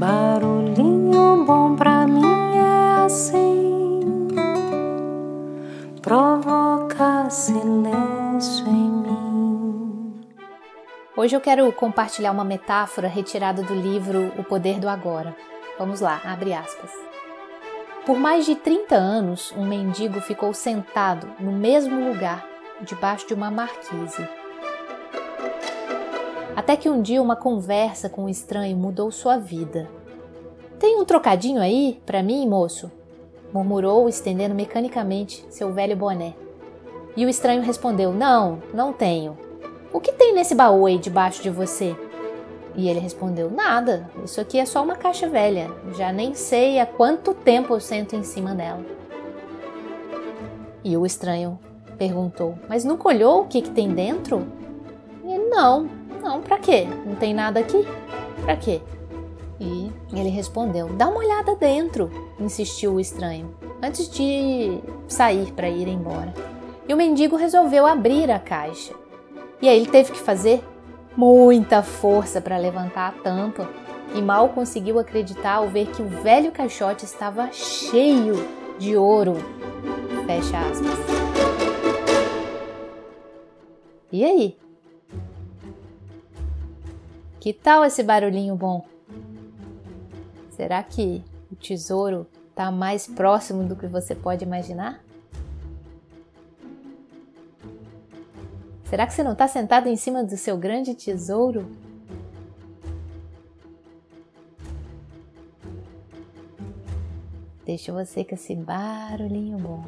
Barulhinho bom pra mim é assim, provoca silêncio em mim. Hoje eu quero compartilhar uma metáfora retirada do livro O Poder do Agora. Vamos lá, abre aspas. Por mais de 30 anos, um mendigo ficou sentado no mesmo lugar, debaixo de uma marquise. Até que um dia uma conversa com um estranho mudou sua vida. Tem um trocadinho aí para mim, moço? murmurou, estendendo mecanicamente seu velho boné. E o estranho respondeu: Não, não tenho. O que tem nesse baú aí debaixo de você? E ele respondeu: Nada, isso aqui é só uma caixa velha. Já nem sei há quanto tempo eu sento em cima dela. E o estranho perguntou: Mas nunca olhou o que, que tem dentro? E ele: Não, não, pra quê? Não tem nada aqui? Pra quê? E ele respondeu: Dá uma olhada dentro, insistiu o estranho, antes de sair para ir embora. E o mendigo resolveu abrir a caixa. E aí ele teve que fazer muita força para levantar a tampa e mal conseguiu acreditar ao ver que o velho caixote estava cheio de ouro. Fecha aspas. E aí? Que tal esse barulhinho bom? Será que o tesouro está mais próximo do que você pode imaginar? Será que você não está sentado em cima do seu grande tesouro? Deixa você com esse barulhinho bom.